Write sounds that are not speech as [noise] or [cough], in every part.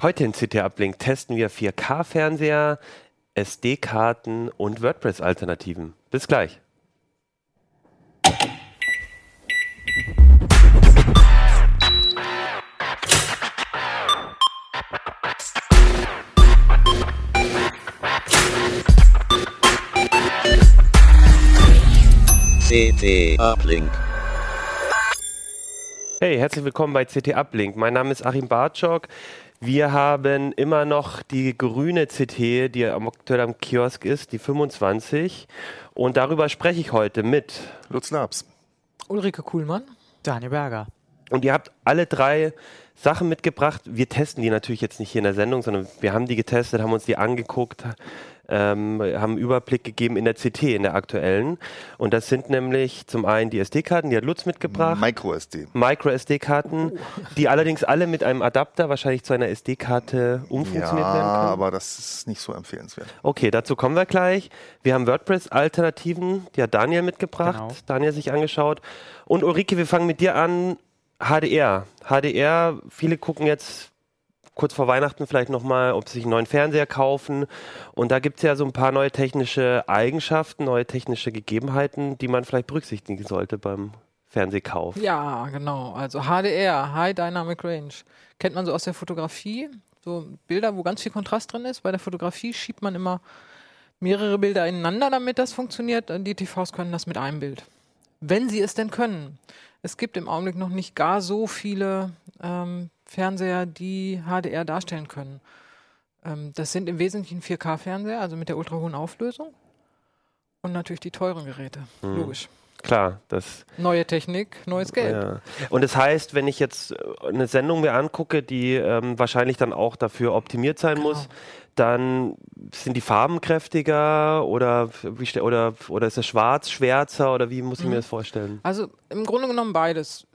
Heute in CT Uplink testen wir 4K-Fernseher, SD-Karten und WordPress-Alternativen. Bis gleich. CT Uplink. Hey, herzlich willkommen bei CT Uplink. Mein Name ist Achim Bartschok. Wir haben immer noch die grüne CT, die am aktuell am Kiosk ist, die 25. Und darüber spreche ich heute mit Lutz Nabs. Ulrike Kuhlmann. Daniel Berger. Und ihr habt alle drei Sachen mitgebracht. Wir testen die natürlich jetzt nicht hier in der Sendung, sondern wir haben die getestet, haben uns die angeguckt, ähm, haben einen Überblick gegeben in der CT, in der aktuellen. Und das sind nämlich zum einen die SD-Karten, die hat Lutz mitgebracht. Micro SD. Micro-SD-Karten, die allerdings alle mit einem Adapter wahrscheinlich zu einer SD-Karte Ja, umfunktioniert werden können. aber das ist nicht so empfehlenswert. Okay, dazu kommen wir gleich. Wir haben WordPress-Alternativen, die hat Daniel mitgebracht, Genau. Daniel sich angeschaut. Und Ulrike, wir fangen mit dir an. HDR. HDR, viele gucken jetzt kurz vor Weihnachten vielleicht nochmal, ob sie sich einen neuen Fernseher kaufen. Und da gibt es ja so ein paar neue technische Eigenschaften, neue technische Gegebenheiten, die man vielleicht berücksichtigen sollte beim Fernsehkauf. Ja, genau. Also HDR, High Dynamic Range. Kennt man so aus der Fotografie. So Bilder, wo ganz viel Kontrast drin ist. Bei der Fotografie schiebt man immer mehrere Bilder ineinander, damit das funktioniert. Die TVs können das mit einem Bild. Wenn sie es denn können. Es gibt im Augenblick noch nicht gar so viele ähm, Fernseher, die HDR darstellen können. Ähm, das sind im Wesentlichen 4K-Fernseher, also mit der ultra hohen Auflösung. Und natürlich die teuren Geräte. Logisch. Klar, das Neue Technik, neues Geld. Ja. Und das heißt, wenn ich jetzt äh, eine Sendung mir angucke, die ähm, wahrscheinlich dann auch dafür optimiert sein Genau. muss, dann sind die Farben kräftiger oder, oder, oder ist es schwarz, schwärzer oder wie muss ich mir das vorstellen? Also im Grunde genommen beides.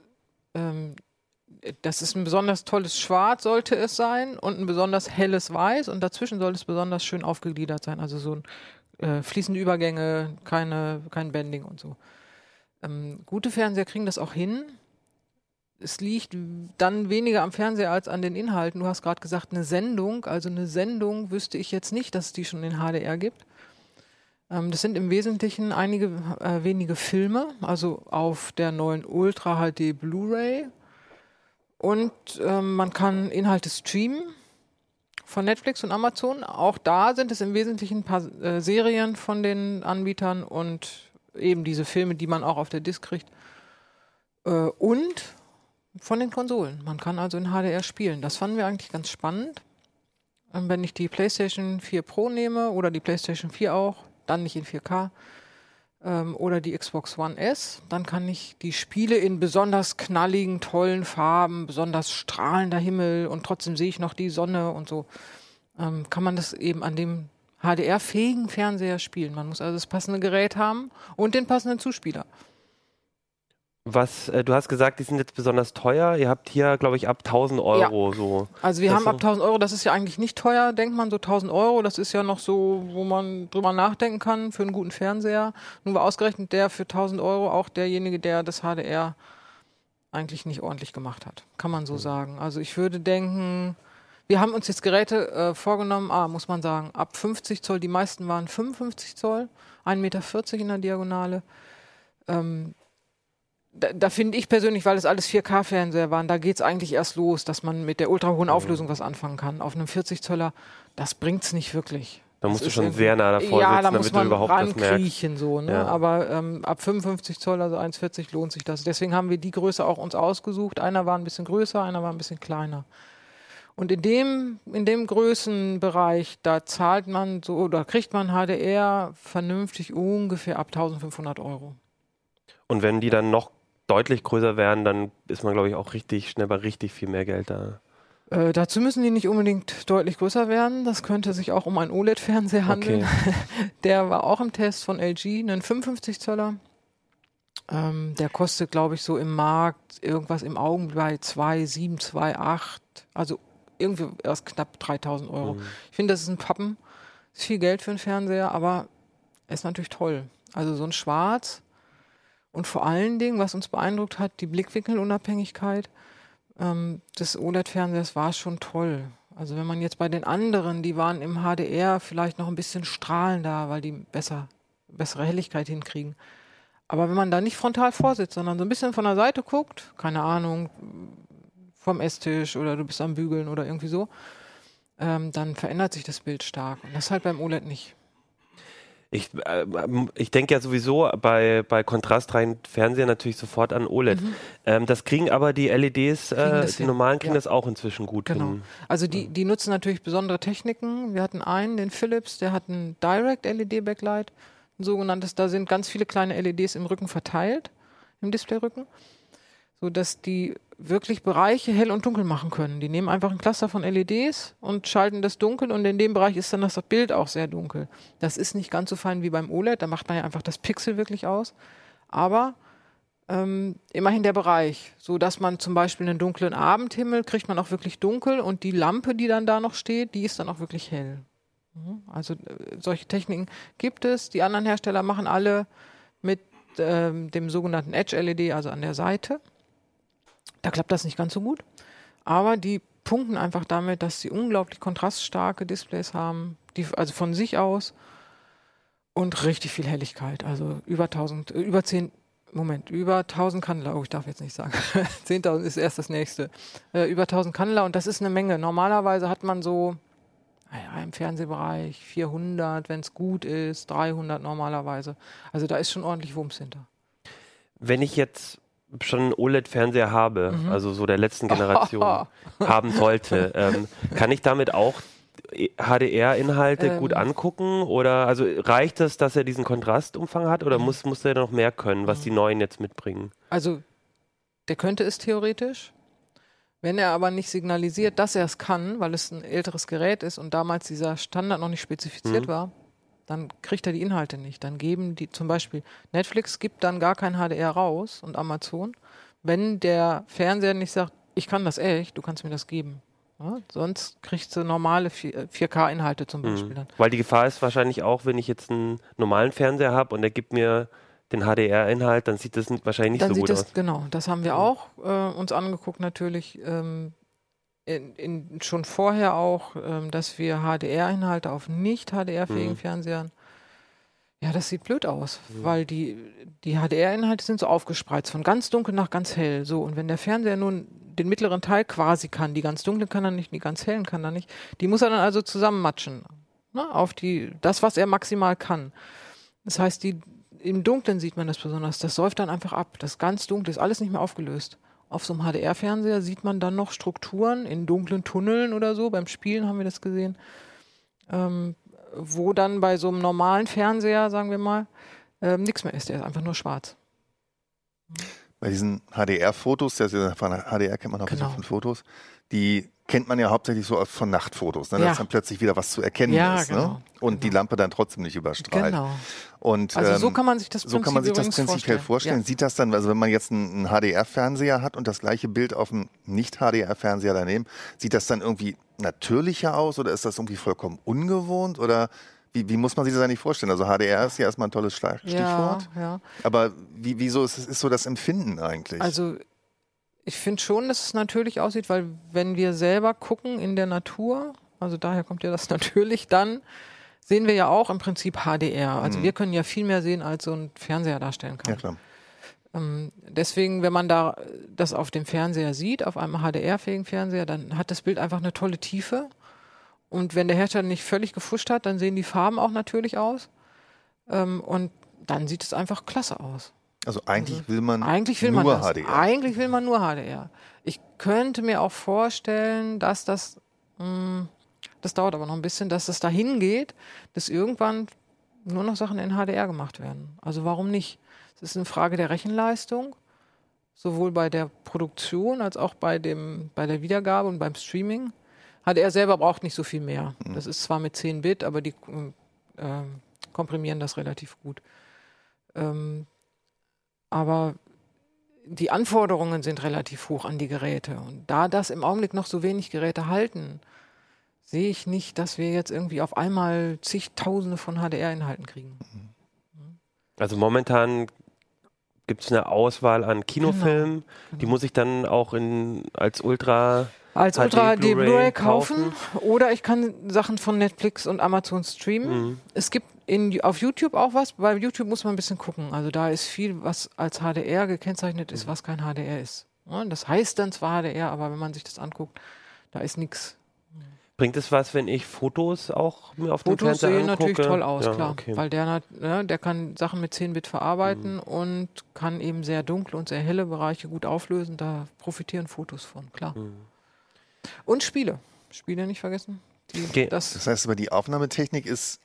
Ähm, das ist ein besonders tolles Schwarz, sollte es sein, und ein besonders helles Weiß. Und dazwischen soll es besonders schön aufgegliedert sein. Also so ein, äh, fließende Übergänge, keine, kein Bending und so. Ähm, gute Fernseher kriegen das auch hin. Es liegt dann weniger am Fernseher als an den Inhalten. Du hast gerade gesagt, eine Sendung. Also eine Sendung wüsste ich jetzt nicht, dass es die schon in HDR gibt. Ähm, das sind im Wesentlichen einige äh, wenige Filme, also auf der neuen Ultra HD Blu-ray. Und ähm, man kann Inhalte streamen von Netflix und Amazon. Auch da sind es im Wesentlichen ein paar äh, Serien von den Anbietern und eben diese Filme, die man auch auf der Disc kriegt. Äh, und von den Konsolen. Man kann also in HDR spielen. Das fanden wir eigentlich ganz spannend. Ähm, wenn ich die PlayStation 4 Pro nehme oder die PlayStation 4 auch, dann nicht in 4K, ähm, oder die Xbox One S, dann kann ich die Spiele in besonders knalligen, tollen Farben, besonders strahlender Himmel und trotzdem sehe ich noch die Sonne und so. Ähm, kann man das eben an dem HDR-fähigen Fernseher spielen. Man muss also das passende Gerät haben und den passenden Zuspieler. Was, äh, du hast gesagt, die sind jetzt besonders teuer. Ihr habt hier, glaube ich, ab 1000 Euro so. Also wir Das haben ab 1000 Euro, das ist ja eigentlich nicht teuer, denkt man so 1000 Euro, das ist ja noch so, wo man drüber nachdenken kann für einen guten Fernseher. Nun war ausgerechnet der für 1000 Euro auch derjenige, der das HDR eigentlich nicht ordentlich gemacht hat, kann man so sagen. Also ich würde denken, wir haben uns jetzt Geräte äh, vorgenommen, ah, muss man sagen, ab 50 Zoll, die meisten waren 55 Zoll, 1,40 Meter in der Diagonale. Ähm, da, da finde ich persönlich, weil es alles 4K-Fernseher waren, da geht es eigentlich erst los, dass man mit der ultra hohen Auflösung was anfangen kann. Auf einem 40 Zöller, das bringt's nicht wirklich. Da Das musst du schon sehr nah davor ja, sitzen, da damit muss du man überhaupt das merkst. rankriechen so, ne? Ja. Aber ähm, ab 55 Zoll, also 1,40 lohnt sich das. Deswegen haben wir die Größe auch uns ausgesucht. Einer war ein bisschen größer, einer war ein bisschen kleiner. Und in dem, in dem Größenbereich, da zahlt man so oder kriegt man HDR vernünftig ungefähr ab 1500 Euro. Und wenn die dann noch deutlich größer werden, dann ist man, glaube ich, auch richtig schnell bei richtig viel mehr Geld da. Äh, dazu müssen die nicht unbedingt deutlich größer werden. Das könnte sich auch um einen OLED-Fernseher handeln. [laughs] Der war auch im Test von LG, einen 55 Zöller. Ähm, der kostet, glaube ich, so im Markt irgendwas im Augenblick bei 2,7, 2,8. Also irgendwie erst knapp 3000 Euro. Ich finde, das ist ein Pappen. Ist viel Geld für einen Fernseher, aber er ist natürlich toll. Also so ein Schwarz. Und vor allen Dingen, was uns beeindruckt hat, die Blickwinkelunabhängigkeit ähm, des OLED-Fernsehers war schon toll. Also wenn man jetzt bei den anderen, die waren im HDR vielleicht noch ein bisschen strahlender, weil die besser, bessere Helligkeit hinkriegen. Aber wenn man da nicht frontal vorsitzt, sondern so ein bisschen von der Seite guckt, keine Ahnung, vom Esstisch oder du bist am Bügeln oder irgendwie so, ähm, dann verändert sich das Bild stark. Und das halt beim OLED nicht. Ich, äh, ich denke ja sowieso bei, bei kontrastreinen Fernseher natürlich sofort an OLED. Mhm. Ähm, das kriegen aber die LEDs, äh, die normalen kriegen ja. das auch inzwischen gut genau. hin. Also die, die nutzen natürlich besondere Techniken. Wir hatten einen, den Philips, der hat ein Direct LED Backlight, ein sogenanntes. Da sind ganz viele kleine LEDs im Rücken verteilt, im Displayrücken so dass die wirklich Bereiche hell und dunkel machen können. Die nehmen einfach ein Cluster von LEDs und schalten das dunkel und in dem Bereich ist dann das Bild auch sehr dunkel. Das ist nicht ganz so fein wie beim OLED, da macht man ja einfach das Pixel wirklich aus. Aber ähm, immerhin der Bereich, so dass man zum Beispiel einen dunklen Abendhimmel kriegt man auch wirklich dunkel und die Lampe, die dann da noch steht, die ist dann auch wirklich hell. Mhm. Also äh, solche Techniken gibt es. Die anderen Hersteller machen alle mit ähm, dem sogenannten Edge LED, also an der Seite. Da klappt das nicht ganz so gut. Aber die punkten einfach damit, dass sie unglaublich kontraststarke Displays haben, die, also von sich aus und richtig viel Helligkeit. Also über 1000, äh, über 10, Moment, über 1000 Kandler. Oh, ich darf jetzt nicht sagen. [laughs] 10.000 ist erst das nächste. Äh, über 1000 Kandler und das ist eine Menge. Normalerweise hat man so naja, im Fernsehbereich 400, wenn es gut ist, 300 normalerweise. Also da ist schon ordentlich Wumms hinter. Wenn ich jetzt schon einen OLED-Fernseher habe, mhm. also so der letzten Generation, [laughs] haben sollte, ähm, kann ich damit auch HDR-Inhalte ähm. gut angucken? Oder also reicht es, dass er diesen Kontrastumfang hat oder mhm. muss, muss er noch mehr können, was mhm. die neuen jetzt mitbringen? Also der könnte es theoretisch. Wenn er aber nicht signalisiert, dass er es kann, weil es ein älteres Gerät ist und damals dieser Standard noch nicht spezifiziert mhm. war, dann kriegt er die Inhalte nicht. Dann geben die zum Beispiel Netflix gibt dann gar kein HDR raus und Amazon, wenn der Fernseher nicht sagt, ich kann das echt, du kannst mir das geben. Ja, sonst kriegst du normale 4K-Inhalte zum mhm. Beispiel. Mhm. Dann. Weil die Gefahr ist wahrscheinlich auch, wenn ich jetzt einen normalen Fernseher habe und der gibt mir den HDR-Inhalt, dann sieht das wahrscheinlich nicht dann so gut das, aus. Genau, das haben wir auch äh, uns angeguckt natürlich. Ähm, in, in, schon vorher auch, ähm, dass wir HDR-Inhalte auf nicht HDR-fähigen mhm. Fernsehern. Ja, das sieht blöd aus, mhm. weil die, die HDR-Inhalte sind so aufgespreizt, von ganz dunkel nach ganz hell. So, und wenn der Fernseher nun den mittleren Teil quasi kann, die ganz dunklen kann er nicht, die ganz hellen kann er nicht, die muss er dann also zusammenmatschen. Ne, auf die, das, was er maximal kann. Das heißt, die, im Dunklen sieht man das besonders. Das säuft dann einfach ab. Das ganz Dunkle ist alles nicht mehr aufgelöst. Auf so einem HDR-Fernseher sieht man dann noch Strukturen in dunklen Tunneln oder so. Beim Spielen haben wir das gesehen. Ähm, wo dann bei so einem normalen Fernseher, sagen wir mal, ähm, nichts mehr ist. Der ist einfach nur schwarz. Bei diesen HDR-Fotos, von HDR kennt man auch genau. von Fotos, die kennt man ja hauptsächlich so von Nachtfotos, ne? ja. dass dann plötzlich wieder was zu erkennen ja, ist. Ne? Genau. Ne? Und genau. die Lampe dann trotzdem nicht überstrahlt. Genau. Und, also so ähm, kann man sich das so kann man sich das prinzipiell vorstellen. vorstellen. Ja. Sieht das dann, also wenn man jetzt einen, einen HDR-Fernseher hat und das gleiche Bild auf einem Nicht-HDR-Fernseher daneben, sieht das dann irgendwie natürlicher aus oder ist das irgendwie vollkommen ungewohnt oder wie, wie, muss man sich das eigentlich vorstellen? Also HDR ist ja erstmal ein tolles Stichwort. Ja, ja. Aber wie, wieso ist, ist so das Empfinden eigentlich? Also ich finde schon, dass es natürlich aussieht, weil wenn wir selber gucken in der Natur, also daher kommt ja das [laughs] natürlich, dann sehen wir ja auch im Prinzip HDR. Also mhm. wir können ja viel mehr sehen, als so ein Fernseher darstellen kann. Ja, klar. Ähm, deswegen, wenn man da das auf dem Fernseher sieht, auf einem HDR-fähigen Fernseher, dann hat das Bild einfach eine tolle Tiefe. Und wenn der Hersteller nicht völlig gefuscht hat, dann sehen die Farben auch natürlich aus. Ähm, und dann sieht es einfach klasse aus. Also eigentlich also, will man eigentlich will nur man das. HDR. Eigentlich will man nur HDR. Ich könnte mir auch vorstellen, dass das, mh, hm, das dauert aber noch ein bisschen, dass es dahin geht, dass irgendwann nur noch Sachen in HDR gemacht werden. Also warum nicht? Es ist eine Frage der Rechenleistung, sowohl bei der Produktion als auch bei dem, bei der Wiedergabe und beim Streaming. HDR selber braucht nicht so viel mehr. Mhm. Das ist zwar mit 10 Bit, aber die äh, komprimieren das relativ gut. Ähm, aber die Anforderungen sind relativ hoch an die Geräte. Und da das im Augenblick noch so wenig Geräte halten, sehe ich nicht, dass wir jetzt irgendwie auf einmal zigtausende von HDR-Inhalten kriegen. Also momentan gibt es eine Auswahl an Kinofilmen, genau, genau. die muss ich dann auch in, als Ultra als Ultra HD Blu-ray kaufen. oder ich kann Sachen von Netflix und Amazon streamen. Mhm. Es gibt in, auf YouTube auch was. Bei YouTube muss man ein bisschen gucken. Also da ist viel, was als HDR gekennzeichnet ist, mhm. was kein HDR ist. Ja, das heißt dann zwar HDR, aber wenn man sich das anguckt, da ist nichts. Bringt es was, wenn ich Fotos auch mir auf Fotos dem Fernseher sehen natürlich toll aus, ja, klar. Okay. Weil der, ne, der kann Sachen mit 10-Bit verarbeiten mhm. und kann eben sehr dunkle und sehr helle Bereiche gut auflösen. Da profitieren Fotos von, klar. Mhm. Und Spiele. Spiele nicht vergessen. Die, okay. das, das, heißt aber, die Aufnahmetechnik ist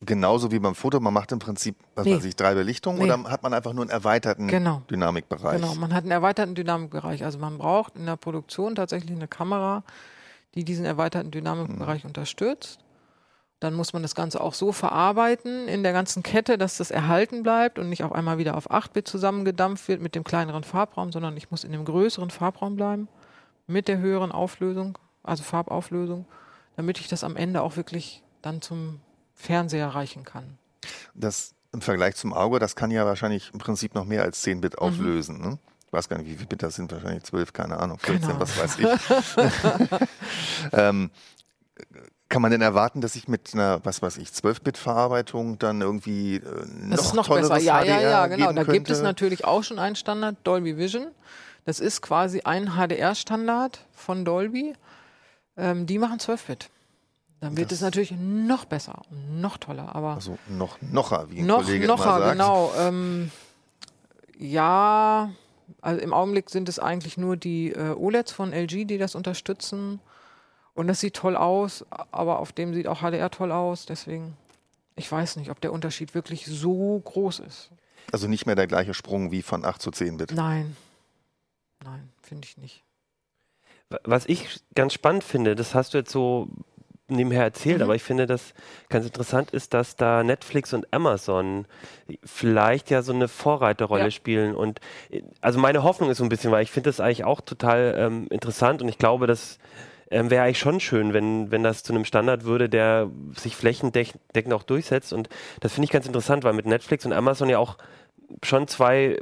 genauso wie beim Foto. Man macht im Prinzip, was nee. weiß ich, drei Belichtungen nee. oder hat man einfach nur einen erweiterten genau. Dynamikbereich? Genau, man hat einen erweiterten Dynamikbereich. Also man braucht in der Produktion tatsächlich eine Kamera, die diesen erweiterten Dynamikbereich mhm. unterstützt. Dann muss man das Ganze auch so verarbeiten in der ganzen Kette, dass das erhalten bleibt und nicht auf einmal wieder auf 8-Bit zusammengedampft wird mit dem kleineren Farbraum, sondern ich muss in dem größeren Farbraum bleiben mit der höheren Auflösung, also Farbauflösung, damit ich das am Ende auch wirklich dann zum Fernseher reichen kann. Das im Vergleich zum Auge, das kann ja wahrscheinlich im Prinzip noch mehr als 10 Bit mhm. auflösen. Mhm. Ne? Ich weiß gar nicht, wie viele Bit das sind, wahrscheinlich 12, keine Ahnung, 14, genau. was weiß ich. [laughs] [laughs] ähm, kann man denn erwarten, dass ich mit einer, was weiß ich, 12-Bit-Verarbeitung dann irgendwie äh, noch, das ist noch besser. Ja, ja, ja, genau. Da gibt es natürlich auch schon einen Standard, Dolby Vision. Das ist quasi ein HDR-Standard von Dolby. Ähm, die machen 12-Bit. Dann wird das es natürlich noch besser und noch toller. Aber also noch nocher, wie ein noch, Kollege nocher, immer sagt. genau. Ähm, ja, also im Augenblick sind es eigentlich nur die äh, OLEDs von LG, die das unterstützen. Und das sieht toll aus, aber auf dem sieht auch HDR toll aus. Deswegen, ich weiß nicht, ob der Unterschied wirklich so groß ist. Also nicht mehr der gleiche Sprung wie von 8 zu 10 Bit. Nein. Nein, finde ich nicht. Was ich ganz spannend finde, das hast du jetzt so nebenher erzählt, mhm. aber ich finde, das ganz interessant ist, dass da Netflix und Amazon vielleicht ja so eine Vorreiterrolle ja. spielen. Und also meine Hoffnung ist so ein bisschen, weil ich finde das eigentlich auch total ähm, interessant und ich glaube, das ähm, wäre eigentlich schon schön, wenn, wenn das zu einem Standard würde, der sich flächendeckend auch durchsetzt. Und das finde ich ganz interessant, weil mit Netflix und Amazon ja auch schon zwei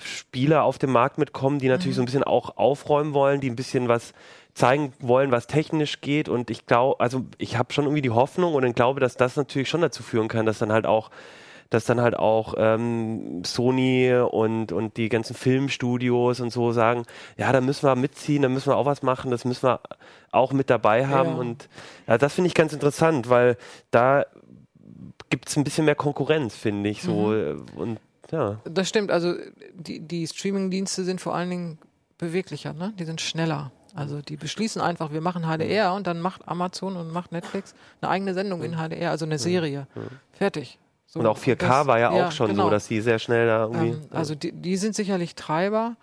Spieler auf dem Markt mitkommen, die natürlich mhm. so ein bisschen auch aufräumen wollen, die ein bisschen was zeigen wollen, was technisch geht. Und ich glaube, also ich habe schon irgendwie die Hoffnung und ich glaube, dass das natürlich schon dazu führen kann, dass dann halt auch dass dann halt auch ähm, Sony und, und die ganzen Filmstudios und so sagen, ja, da müssen wir mitziehen, da müssen wir auch was machen, das müssen wir auch mit dabei haben. Ja. Und ja, das finde ich ganz interessant, weil da gibt es ein bisschen mehr Konkurrenz, finde ich so. Mhm. Und ja. Das stimmt, also die, die Streaming-Dienste sind vor allen Dingen beweglicher, ne? Die sind schneller. Also die beschließen einfach, wir machen HDR und dann macht Amazon und macht Netflix eine eigene Sendung in HDR, also eine Serie. Fertig. So, und auch 4K das, war ja, ja auch schon genau. so, dass die sehr schnell da irgendwie. Ähm, also die, die sind sicherlich Treiber.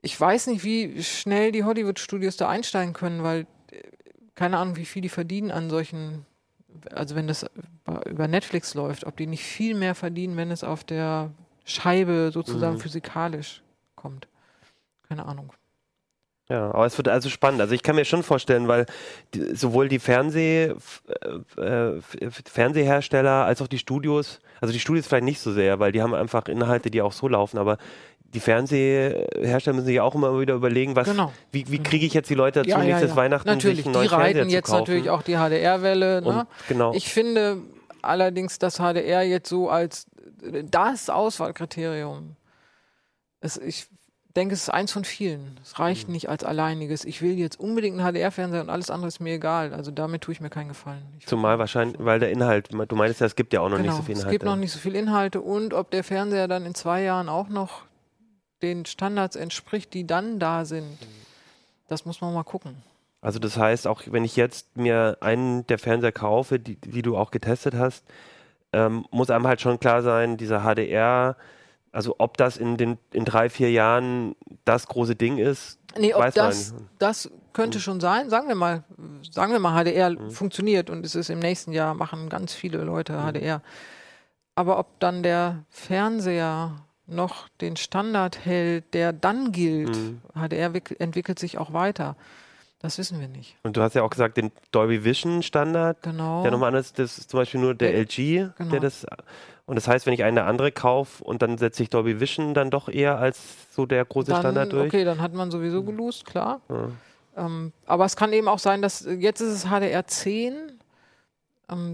Ich weiß nicht, wie schnell die Hollywood-Studios da einsteigen können, weil äh, keine Ahnung, wie viel die verdienen an solchen, also wenn das über Netflix läuft, ob die nicht viel mehr verdienen, wenn es auf der Scheibe sozusagen mhm. physikalisch kommt. Keine Ahnung. Ja, aber es wird also spannend. Also ich kann mir schon vorstellen, weil die, sowohl die Fernseh, äh, äh, Fernsehhersteller als auch die Studios, also die Studios vielleicht nicht so sehr, weil die haben einfach Inhalte, die auch so laufen, aber die Fernsehersteller müssen sich auch immer wieder überlegen, was, genau. wie, wie kriege ich jetzt die Leute dazu, ja, nächstes ja, ja. Weihnachten natürlich, sich einen neuen die reiten jetzt natürlich auch die HDR-Welle. Ne? Genau. Ich finde allerdings das HDR jetzt so als das Auswahlkriterium. Es, ich denke, es ist eins von vielen. Es reicht mhm. nicht als alleiniges. Ich will jetzt unbedingt einen HDR-Fernseher und alles andere ist mir egal. Also damit tue ich mir keinen Gefallen. Ich Zumal wahrscheinlich, weil der Inhalt, du meinst ja, es gibt ja auch noch genau, nicht so viel Inhalte. Es gibt noch nicht so viel Inhalte und ob der Fernseher dann in zwei Jahren auch noch den Standards entspricht, die dann da sind, das muss man mal gucken. Also das heißt, auch wenn ich jetzt mir einen der Fernseher kaufe, die, die du auch getestet hast, ähm, muss einem halt schon klar sein, dieser HDR, also ob das in den in drei, vier Jahren das große Ding ist, nee, ob weiß das, man das könnte schon sein. Sagen wir mal, sagen wir mal, HDR mhm. funktioniert und es ist im nächsten Jahr, machen ganz viele Leute mhm. HDR. Aber ob dann der Fernseher noch den Standard hält, der dann gilt, mhm. HDR entwickelt sich auch weiter. Das wissen wir nicht. Und du hast ja auch gesagt, den Dolby Vision Standard, genau. der nochmal anders, das ist zum Beispiel nur der, LG, genau. der das. Und das heißt, wenn ich eine andere kaufe und dann setze ich Dolby Vision dann doch eher als so der große dann, Standard durch. Okay, dann hat man sowieso gelost, klar. Ja. Ähm, aber es kann eben auch sein, dass jetzt ist es HDR 10 ähm,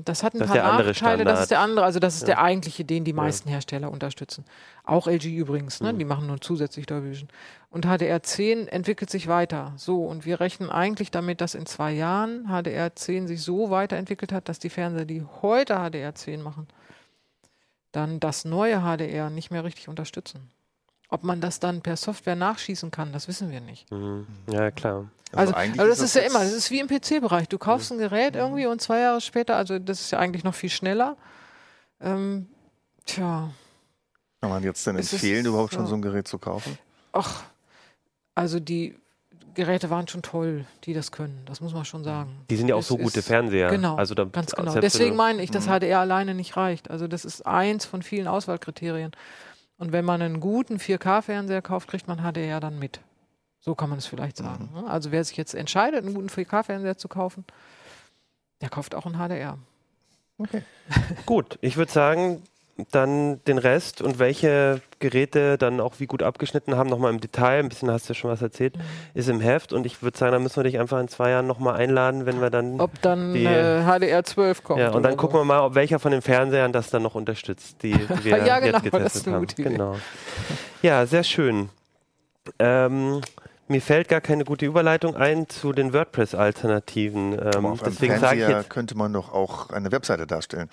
das hat ein das paar Nachteile, das ist der andere, also das ist ja. der eigentliche, den die meisten. Hersteller unterstützen. Auch LG übrigens, ne? Mhm. die machen nur zusätzlich Dolby Vision. Und HDR10 entwickelt sich weiter. So, und wir rechnen eigentlich damit, dass in zwei Jahren HDR10 sich so weiterentwickelt hat, dass die Fernseher, die heute HDR10 machen, dann das neue HDR nicht mehr richtig unterstützen. Ob man das dann per Software nachschießen kann, das wissen wir nicht. Mhm. Ja, klar. Also, also, also das ist, ist ja immer, das ist wie im PC-Bereich. Du kaufst ein Gerät irgendwie und zwei Jahre später, also das ist ja eigentlich noch viel schneller. Ähm, tja. Kann man jetzt denn empfehlen, überhaupt schon so ein Gerät zu kaufen? Ach, also die Geräte waren schon toll, die das können. Das muss man schon sagen. Die sind ja auch das so gute Fernseher. Genau, also da, ganz genau. Deswegen meine ich, dass HDR alleine nicht reicht. Also das ist eins von vielen Auswahlkriterien. Und wenn man einen guten 4K-Fernseher kauft, kriegt man HDR dann mit. So kann man es vielleicht sagen. Mhm. Ne? Also wer sich jetzt entscheidet, einen guten 4K-Fernseher zu kaufen, der kauft auch einen HDR. Okay. [laughs] Gut, ich würde sagen, dann den Rest und welche Geräte dann auch wie gut abgeschnitten haben, nochmal im Detail, ein bisschen hast du ja schon was erzählt, mhm. ist im Heft und ich würde sagen, da müssen wir dich einfach in zwei Jahren nochmal einladen, wenn wir dann... Ob dann die, äh, HDR 12 kommt. Ja, und dann so. gucken wir mal, ob welcher von den Fernsehern das dann noch unterstützt, die, die [laughs] wir ja, genau, jetzt getestet haben. Genau. Ja, sehr schön. Ähm, mir fällt gar keine gute Überleitung ein zu den WordPress-Alternativen. Ähm, auf deswegen sage ich jetzt, könnte man doch auch eine Webseite darstellen.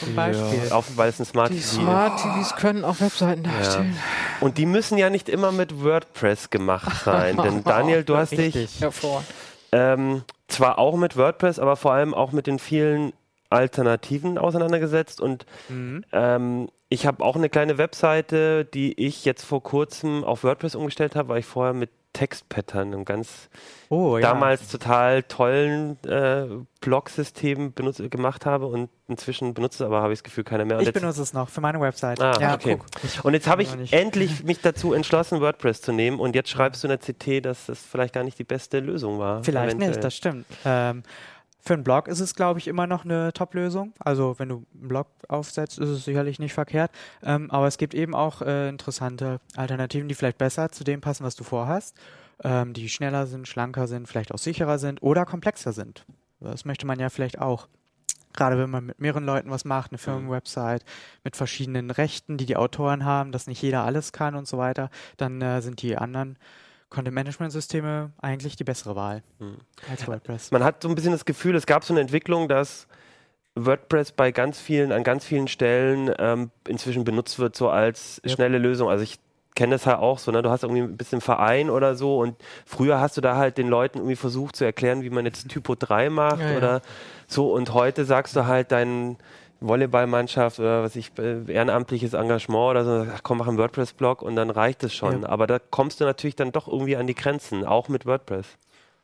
Zum Beispiel. Ja. Auf, weil es ein Smart Die TV Smart TVs können auch Webseiten darstellen. Ja. Und die müssen ja nicht immer mit WordPress gemacht sein. [laughs] denn Daniel, du hast dich ähm, zwar auch mit WordPress, aber vor allem auch mit den vielen Alternativen auseinandergesetzt. Und mhm. ähm, ich habe auch eine kleine Webseite, die ich jetzt vor kurzem auf WordPress umgestellt habe, weil ich vorher mit Textpattern, einem ganz oh, damals ja. total tollen äh, Blog-System gemacht habe und inzwischen benutze es aber, habe ich das Gefühl, keiner mehr. Und ich benutze es noch für meine Website. Ah, ja, okay. Und jetzt habe ich endlich [laughs] mich dazu entschlossen, WordPress zu nehmen und jetzt schreibst du in der CT, dass das vielleicht gar nicht die beste Lösung war. Vielleicht eventuell. nicht, das stimmt. Ähm, für einen Blog ist es, glaube ich, immer noch eine Top-Lösung. Also wenn du einen Blog aufsetzt, ist es sicherlich nicht verkehrt. Ähm, aber es gibt eben auch äh, interessante Alternativen, die vielleicht besser zu dem passen, was du vorhast. Ähm, die schneller sind, schlanker sind, vielleicht auch sicherer sind oder komplexer sind. Das möchte man ja vielleicht auch. Gerade wenn man mit mehreren Leuten was macht, eine Firmenwebsite mit verschiedenen Rechten, die die Autoren haben, dass nicht jeder alles kann und so weiter, dann äh, sind die anderen Content-Management-Systeme eigentlich die bessere Wahl hm. als WordPress. Man hat so ein bisschen das Gefühl, es gab so eine Entwicklung, dass WordPress bei ganz vielen, an ganz vielen Stellen ähm, inzwischen benutzt wird, so als yep. schnelle Lösung. Also ich kenne das halt auch so, ne? Du hast irgendwie ein bisschen Verein oder so und früher hast du da halt den Leuten irgendwie versucht zu erklären, wie man jetzt Typo 3 macht ja, oder ja. so und heute sagst du halt deinen Volleyballmannschaft oder was ich, äh, ehrenamtliches Engagement oder so, ach komm, mach einen WordPress-Blog und dann reicht es schon. Ja. Aber da kommst du natürlich dann doch irgendwie an die Grenzen, auch mit WordPress.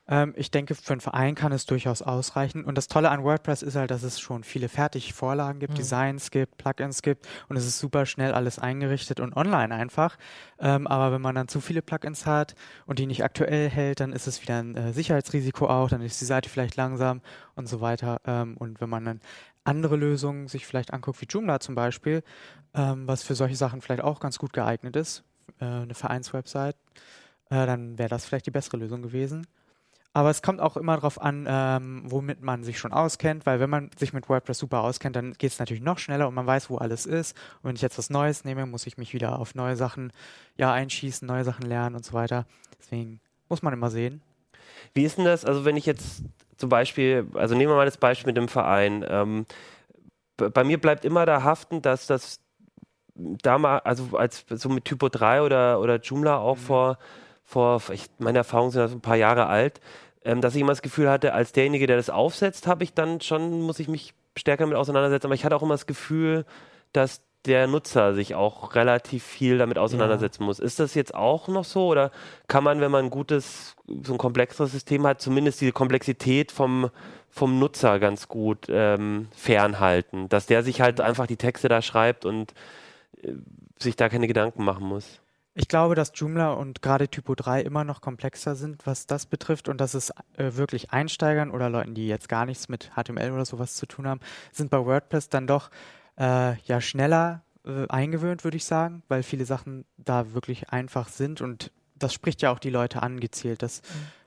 Ähm, ich denke, für einen Verein kann es durchaus ausreichen. Und das Tolle an WordPress ist halt, dass es schon viele fertige Vorlagen gibt, mhm. Designs gibt, Plugins gibt und es ist super schnell alles eingerichtet und online einfach. Ähm, aber wenn man dann zu viele Plugins hat und die nicht aktuell hält, dann ist es wieder ein äh, Sicherheitsrisiko auch, dann ist die Seite vielleicht langsam und so weiter. Ähm, und wenn man dann andere Lösungen sich vielleicht anguckt, wie Joomla zum Beispiel, ähm, was für solche Sachen vielleicht auch ganz gut geeignet ist, äh, eine Vereinswebsite, äh, dann wäre das vielleicht die bessere Lösung gewesen. Aber es kommt auch immer darauf an, ähm, womit man sich schon auskennt, weil wenn man sich mit WordPress super auskennt, dann geht es natürlich noch schneller und man weiß, wo alles ist. Und wenn ich jetzt was Neues nehme, muss ich mich wieder auf neue Sachen ja, einschießen, neue Sachen lernen und so weiter. Deswegen muss man immer sehen. Wie ist denn das? Also wenn ich jetzt zum Beispiel, also nehmen wir mal das Beispiel mit dem Verein. Ähm, bei mir bleibt immer da haften, dass das damals, also als so mit Typo 3 oder, oder Joomla auch mhm. vor, vor, ich, meine Erfahrungen sind also ein paar Jahre alt, ähm, dass ich immer das Gefühl hatte, als derjenige, der das aufsetzt, habe ich dann schon, muss ich mich stärker damit auseinandersetzen. Aber ich hatte auch immer das Gefühl, dass der Nutzer sich auch relativ viel damit auseinandersetzen ja. muss. Ist das jetzt auch noch so oder kann man, wenn man ein gutes, so ein komplexeres System hat, zumindest diese Komplexität vom, vom Nutzer ganz gut ähm, fernhalten, dass der sich halt einfach die Texte da schreibt und äh, sich da keine Gedanken machen muss? Ich glaube, dass Joomla und gerade Typo 3 immer noch komplexer sind, was das betrifft und dass es äh, wirklich Einsteigern oder Leuten, die jetzt gar nichts mit HTML oder sowas zu tun haben, sind bei WordPress dann doch äh, ja schneller äh, eingewöhnt, würde ich sagen, weil viele Sachen da wirklich einfach sind und das spricht ja auch die Leute an, gezielt, dass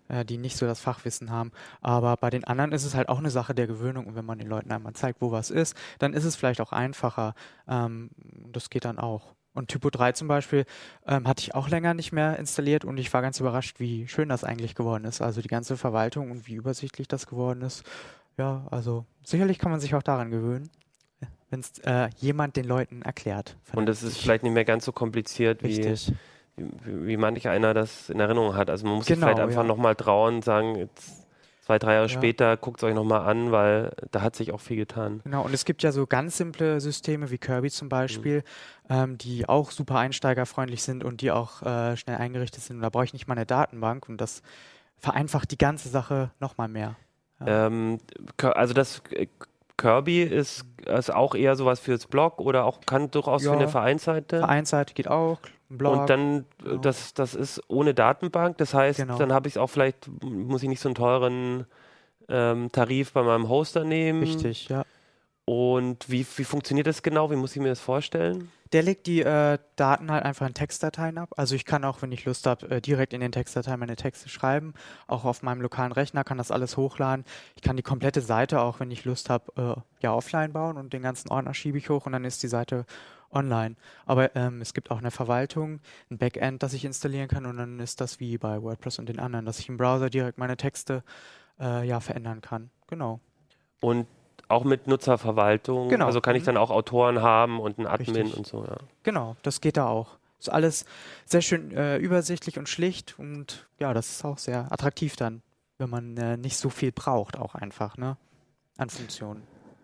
äh, die nicht so das Fachwissen haben. Aber bei den anderen ist es halt auch eine Sache der Gewöhnung. Und wenn man den Leuten einmal zeigt, wo was ist, dann ist es vielleicht auch einfacher. Ähm, das geht dann auch. Und Typo 3 zum Beispiel ähm, hatte ich auch länger nicht mehr installiert und ich war ganz überrascht, wie schön das eigentlich geworden ist. Also die ganze Verwaltung und wie übersichtlich das geworden ist. Ja, also sicherlich kann man sich auch daran gewöhnen, wenn es äh, jemand den Leuten erklärt. Und es ist vielleicht nicht mehr ganz so kompliziert, wie, wie, wie manch einer das in Erinnerung hat. Also man muss genau, sich vielleicht einfach ja. nochmal trauen und sagen, jetzt zwei, drei Jahre ja. später, guckt es euch nochmal an, weil da hat sich auch viel getan. Genau, und es gibt ja so ganz simple Systeme wie Kirby zum Beispiel, mhm. ähm, die auch super einsteigerfreundlich sind und die auch äh, schnell eingerichtet sind. Und da brauche ich nicht mal eine Datenbank und das vereinfacht die ganze Sache nochmal mehr. Ja. Ähm, also das äh, Kirby ist, ist auch eher sowas fürs Blog oder auch kann durchaus ja, für eine Vereinsseite. Vereinsseite geht auch, Blog. Und dann, genau. das, das ist ohne Datenbank. Das heißt, genau. dann habe ich es auch vielleicht, muss ich nicht so einen teuren ähm, Tarif bei meinem Hoster nehmen. Richtig, ja. Und wie, wie funktioniert das genau? Wie muss ich mir das vorstellen? Der legt die äh, Daten halt einfach in Textdateien ab. Also ich kann auch, wenn ich Lust habe, äh, direkt in den Textdateien meine Texte schreiben. Auch auf meinem lokalen Rechner kann das alles hochladen. Ich kann die komplette Seite auch, wenn ich Lust habe, äh, ja offline bauen und den ganzen Ordner schiebe ich hoch und dann ist die Seite online. Aber ähm, es gibt auch eine Verwaltung, ein Backend, das ich installieren kann und dann ist das wie bei WordPress und den anderen, dass ich im Browser direkt meine Texte äh, ja verändern kann. Genau. Und auch mit Nutzerverwaltung. Genau. Also kann ich dann auch Autoren haben und einen Admin Richtig. und so, ja. Genau, das geht da auch. Ist alles sehr schön äh, übersichtlich und schlicht und ja, das ist auch sehr attraktiv dann, wenn man äh, nicht so viel braucht, auch einfach, ne? An Funktionen.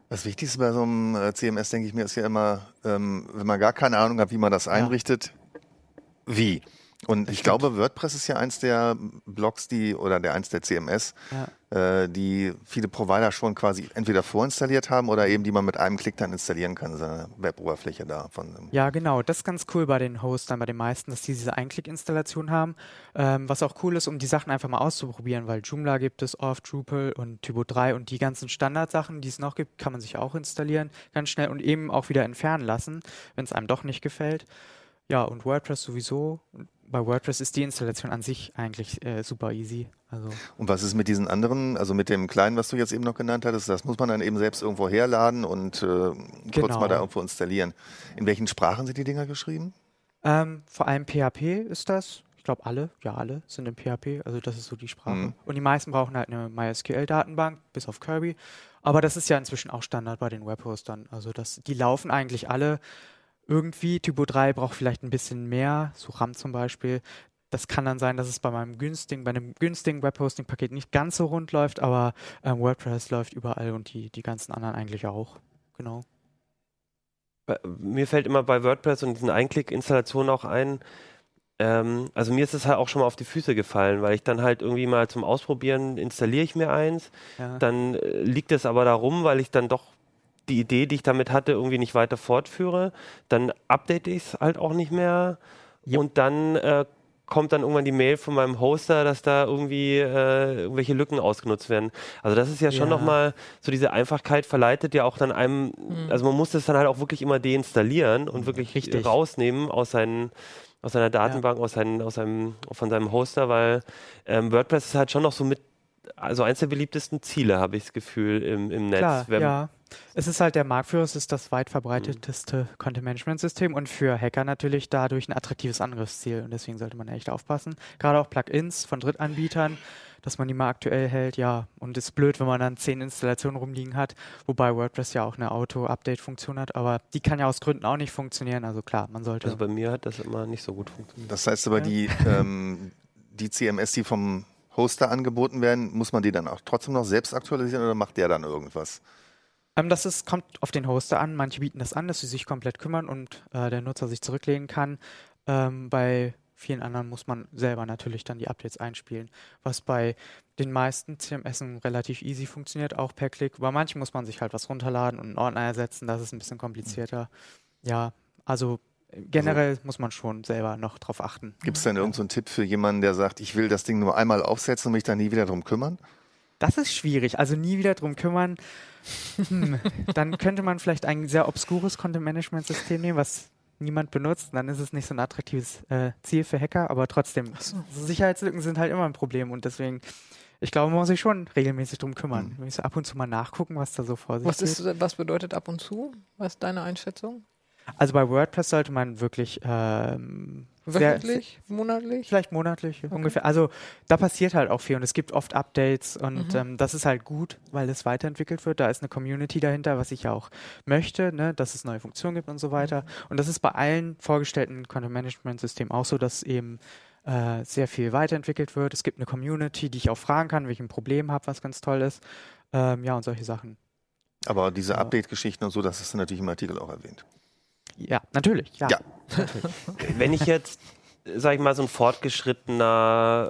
Das Wichtigste bei so einem äh, CMS, denke ich mir, ist ja immer, ähm, wenn man gar keine Ahnung hat, wie man das einrichtet, ja. wie. Und ich glaube, WordPress ist ja eins der Blogs, die oder der eins der CMS, ja. äh, die viele Provider schon quasi entweder vorinstalliert haben oder eben die man mit einem Klick dann installieren kann, so eine Web-Oberfläche da von. Ja, genau. Das ist ganz cool bei den Hostern, bei den meisten, dass die diese Einklick-Installation haben. Ähm, was auch cool ist, um die Sachen einfach mal auszuprobieren, weil Joomla gibt es oft, Drupal und Typo 3 und die ganzen Standardsachen, die es noch gibt, kann man sich auch installieren, ganz schnell und eben auch wieder entfernen lassen, wenn es einem doch nicht gefällt. Ja, und WordPress sowieso bei WordPress ist die Installation an sich eigentlich äh, super easy. Also und was ist mit diesen anderen, also mit dem kleinen, was du jetzt eben noch genannt hattest, das muss man dann eben selbst irgendwo herladen und äh, genau. kurz mal da irgendwo installieren. In welchen Sprachen sind die Dinger geschrieben? Ähm, vor allem PHP ist das. Ich glaube alle, ja alle sind in PHP, also das ist so die Sprache. Mhm. Und die meisten brauchen halt eine MySQL-Datenbank, bis auf Kirby. Aber das ist ja inzwischen auch Standard bei den Webhostern. Also das, die laufen eigentlich alle irgendwie. Typo 3 braucht vielleicht ein bisschen mehr, so RAM zum Beispiel. Das kann dann sein, dass es bei meinem günstigen, bei einem günstigen Webhosting-Paket nicht ganz so rund läuft, aber ähm, WordPress läuft überall und die, die ganzen anderen eigentlich auch. Genau. Mir fällt immer bei WordPress und diesen Einklick-Installationen auch ein, ähm, also mir ist es halt auch schon mal auf die Füße gefallen, weil ich dann halt irgendwie mal zum Ausprobieren installiere ich mir eins, ja. dann äh, liegt es aber darum, weil ich dann doch die Idee, die ich damit hatte, irgendwie nicht weiter fortführe, dann update ich es halt auch nicht mehr yep. und dann äh, kommt dann irgendwann die Mail von meinem Hoster, dass da irgendwie äh, irgendwelche Lücken ausgenutzt werden. Also das ist ja schon ja. nochmal, so diese Einfachkeit verleitet ja auch dann einem, mhm. also man muss das dann halt auch wirklich immer deinstallieren und wirklich Richtig. rausnehmen aus seinen aus seiner Datenbank, ja. aus, seinen, aus seinem, von seinem Hoster, weil ähm, WordPress ist halt schon noch so mit, also eins der beliebtesten Ziele, habe ich das Gefühl, im, im Netz. Klar, ja. Es ist halt der Marktführer, es ist das weit verbreiteteste mhm. Content-Management-System und für Hacker natürlich dadurch ein attraktives Angriffsziel und deswegen sollte man echt aufpassen. Gerade auch Plugins von Drittanbietern, dass man die mal aktuell hält, ja. Und es ist blöd, wenn man dann zehn Installationen rumliegen hat, wobei WordPress ja auch eine Auto-Update-Funktion hat, aber die kann ja aus Gründen auch nicht funktionieren. Also klar, man sollte. Also bei mir hat das immer nicht so gut funktioniert. Das heißt aber, ja. die, ähm, die CMS, die vom Hoster angeboten werden, muss man die dann auch trotzdem noch selbst aktualisieren oder macht der dann irgendwas? Ähm, das ist, kommt auf den Hoster an. Manche bieten das an, dass sie sich komplett kümmern und äh, der Nutzer sich zurücklegen kann. Ähm, bei vielen anderen muss man selber natürlich dann die Updates einspielen, was bei den meisten CMS relativ easy funktioniert, auch per Klick. Bei manchen muss man sich halt was runterladen und einen Ordner ersetzen, das ist ein bisschen komplizierter. Ja, also generell also, muss man schon selber noch drauf achten. Gibt es denn irgendeinen so Tipp für jemanden, der sagt, ich will das Ding nur einmal aufsetzen und mich dann nie wieder darum kümmern? Das ist schwierig. Also nie wieder drum kümmern. Hm. Dann könnte man vielleicht ein sehr obskures Content-Management-System nehmen, was niemand benutzt, dann ist es nicht so ein attraktives äh, Ziel für Hacker, aber trotzdem, so. Sicherheitslücken sind halt immer ein Problem und deswegen, ich glaube, man muss sich schon regelmäßig drum kümmern. Mhm. ab und zu mal nachgucken, was da so vor sich was geht. Ist, was bedeutet ab und zu? Was ist deine Einschätzung? Also bei WordPress sollte man wirklich ähm, Wöchentlich? Sehr, monatlich? Vielleicht monatlich okay. ungefähr. Also da passiert halt auch viel und es gibt oft Updates und mhm. ähm, das ist halt gut, weil es weiterentwickelt wird. Da ist eine Community dahinter, was ich auch möchte, ne? dass es neue Funktionen gibt und so weiter. Mhm. Und das ist bei allen vorgestellten Content-Management-Systemen auch so, dass eben äh, sehr viel weiterentwickelt wird. Es gibt eine Community, die ich auch fragen kann, wenn ich ein Problem habe, was ganz toll ist. Ähm, ja, und solche Sachen. Aber diese Update-Geschichten und so, das ist natürlich im Artikel auch erwähnt. Ja, natürlich. Ja. ja. [laughs] Wenn ich jetzt, sag ich mal, so ein fortgeschrittener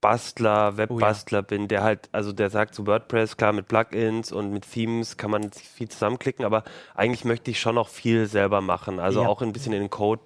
Bastler, Webbastler oh, ja. bin, der halt, also der sagt zu so WordPress, klar, mit Plugins und mit Themes kann man viel zusammenklicken, aber eigentlich möchte ich schon noch viel selber machen. Also ja. auch ein bisschen in den Code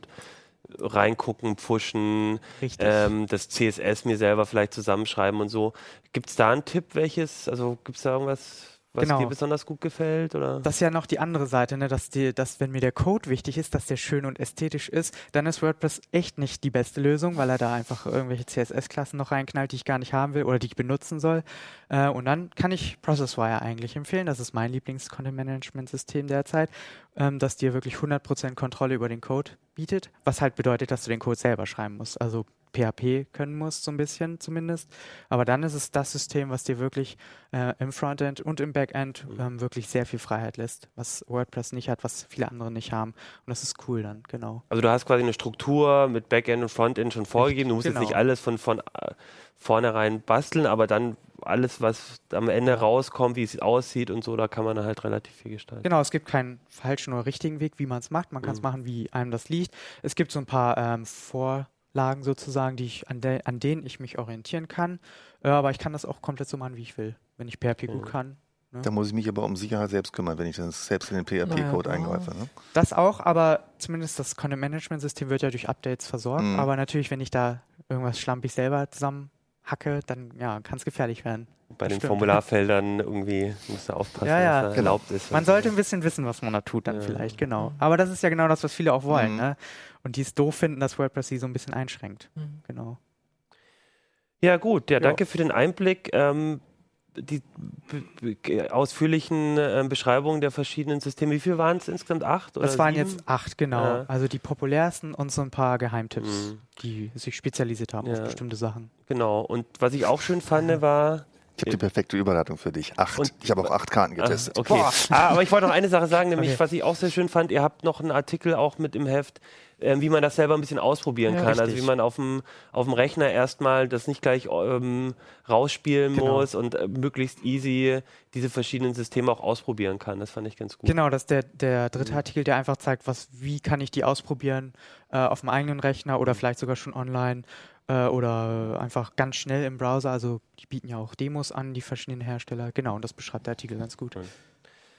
reingucken, pushen, ähm, das CSS mir selber vielleicht zusammenschreiben und so. Gibt es da einen Tipp, welches, also gibt es da irgendwas, was genau. dir besonders gut gefällt? Oder? Das ist ja noch die andere Seite, ne? dass, die, dass wenn mir der Code wichtig ist, dass der schön und ästhetisch ist, dann ist WordPress echt nicht die beste Lösung, weil er da einfach irgendwelche CSS-Klassen noch reinknallt, die ich gar nicht haben will oder die ich benutzen soll. Äh, und dann kann ich Processwire eigentlich empfehlen. Das ist mein Lieblings-Content-Management-System derzeit, ähm, das dir wirklich 100% Kontrolle über den Code bietet, was halt bedeutet, dass du den Code selber schreiben musst. Also PHP können musst, so ein bisschen zumindest. Aber dann ist es das System, was dir wirklich äh, im Frontend und im Backend mhm. ähm, wirklich sehr viel Freiheit lässt, was WordPress nicht hat, was viele andere nicht haben. Und das ist cool dann, genau. Also du hast quasi eine Struktur mit Backend und Frontend schon vorgegeben. Du musst genau. jetzt nicht alles von, von äh, vornherein basteln, aber dann alles, was am Ende rauskommt, wie es aussieht und so, da kann man halt relativ viel gestalten. Genau, es gibt keinen falschen oder richtigen Weg, wie man es macht. Man kann es mhm. machen, wie einem das liegt. Es gibt so ein paar ähm, Vor- Lagen sozusagen, die ich, an, de, an denen ich mich orientieren kann. Äh, aber ich kann das auch komplett so machen, wie ich will, wenn ich PHP gut kann. Ne? Da muss ich mich aber um Sicherheit selbst kümmern, wenn ich das selbst in den PHP-Code naja, eingreife. Ne? Das auch, aber zumindest das Content-Management-System wird ja durch Updates versorgt. Mhm. Aber natürlich, wenn ich da irgendwas schlampig selber zusammen hacke, dann ja, kann es gefährlich werden. Bei den Formularfeldern irgendwie musst du aufpassen, ja, ja. was erlaubt ist. Man sollte ein bisschen wissen, was man da tut, dann ja. vielleicht, genau. Aber das ist ja genau das, was viele auch wollen. Mhm. Ne? Und die es doof finden, dass WordPress sie so ein bisschen einschränkt. Mhm. Genau. Ja, gut. Ja, danke für den Einblick. Ähm, die ausführlichen äh, Beschreibungen der verschiedenen Systeme. Wie viele waren es insgesamt? Acht? Oder das waren sieben? jetzt acht, genau. Ja. Also die populärsten und so ein paar Geheimtipps, mhm. die sich spezialisiert haben ja. auf bestimmte Sachen. Genau. Und was ich auch schön fand, war. Ich habe die perfekte Überleitung für dich. Acht. Und ich habe auch acht Karten getestet. Ah, okay. Ah, aber ich wollte noch eine Sache sagen, nämlich, okay. was ich auch sehr schön fand, ihr habt noch einen Artikel auch mit im Heft, äh, wie man das selber ein bisschen ausprobieren ja, kann. Richtig. Also wie man auf dem, auf dem Rechner erstmal das nicht gleich ähm, rausspielen genau. muss und äh, möglichst easy diese verschiedenen Systeme auch ausprobieren kann. Das fand ich ganz gut. Genau, das ist der, der dritte mhm. Artikel, der einfach zeigt, was, wie kann ich die ausprobieren äh, auf dem eigenen Rechner oder mhm. vielleicht sogar schon online äh, oder einfach ganz schnell im Browser. Also die bieten ja auch Demos an, die verschiedenen Hersteller. Genau, und das beschreibt der Artikel ganz gut.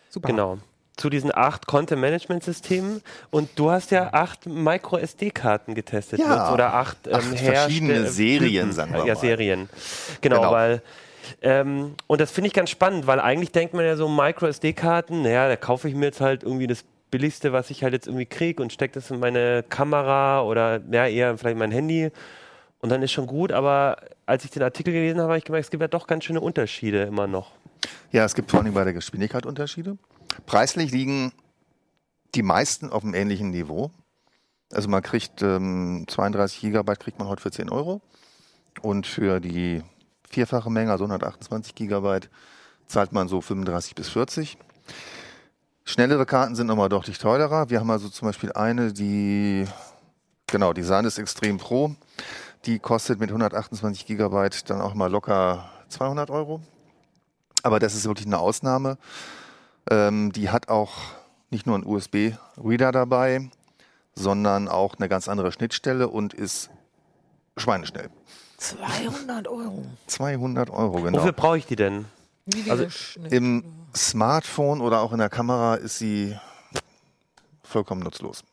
Super. Genau zu diesen acht Content-Management-Systemen und du hast ja acht Micro-SD-Karten getestet ja, oder acht, ähm, acht verschiedene Serien, sagen wir mal. Ja, Serien. Genau, genau. weil ähm, und das finde ich ganz spannend, weil eigentlich denkt man ja so Micro-SD-Karten, naja, da kaufe ich mir jetzt halt irgendwie das Billigste, was ich halt jetzt irgendwie kriege und stecke das in meine Kamera oder ja, eher vielleicht mein Handy und dann ist schon gut, aber als ich den Artikel gelesen habe, habe ich gemerkt, es gibt ja doch ganz schöne Unterschiede immer noch. Ja, es gibt vor allem bei der Geschwindigkeit Unterschiede. Preislich liegen die meisten auf einem ähnlichen Niveau. Also man kriegt ähm, 32 Gigabyte kriegt man heute für 10 Euro und für die vierfache Menge, also 128 Gigabyte, zahlt man so 35 bis 40. Schnellere Karten sind nochmal deutlich teurer. Wir haben also zum Beispiel eine, die, genau, die Sandisk Extreme Pro. Die kostet mit 128 Gigabyte dann auch mal locker 200 Euro. Aber das ist wirklich eine Ausnahme. Ähm, die hat auch nicht nur einen USB-Reader dabei, sondern auch eine ganz andere Schnittstelle und ist schweineschnell. 200 Euro. 200 Euro, genau. Wofür brauche ich die denn? Also im Smartphone oder auch in der Kamera ist sie vollkommen nutzlos.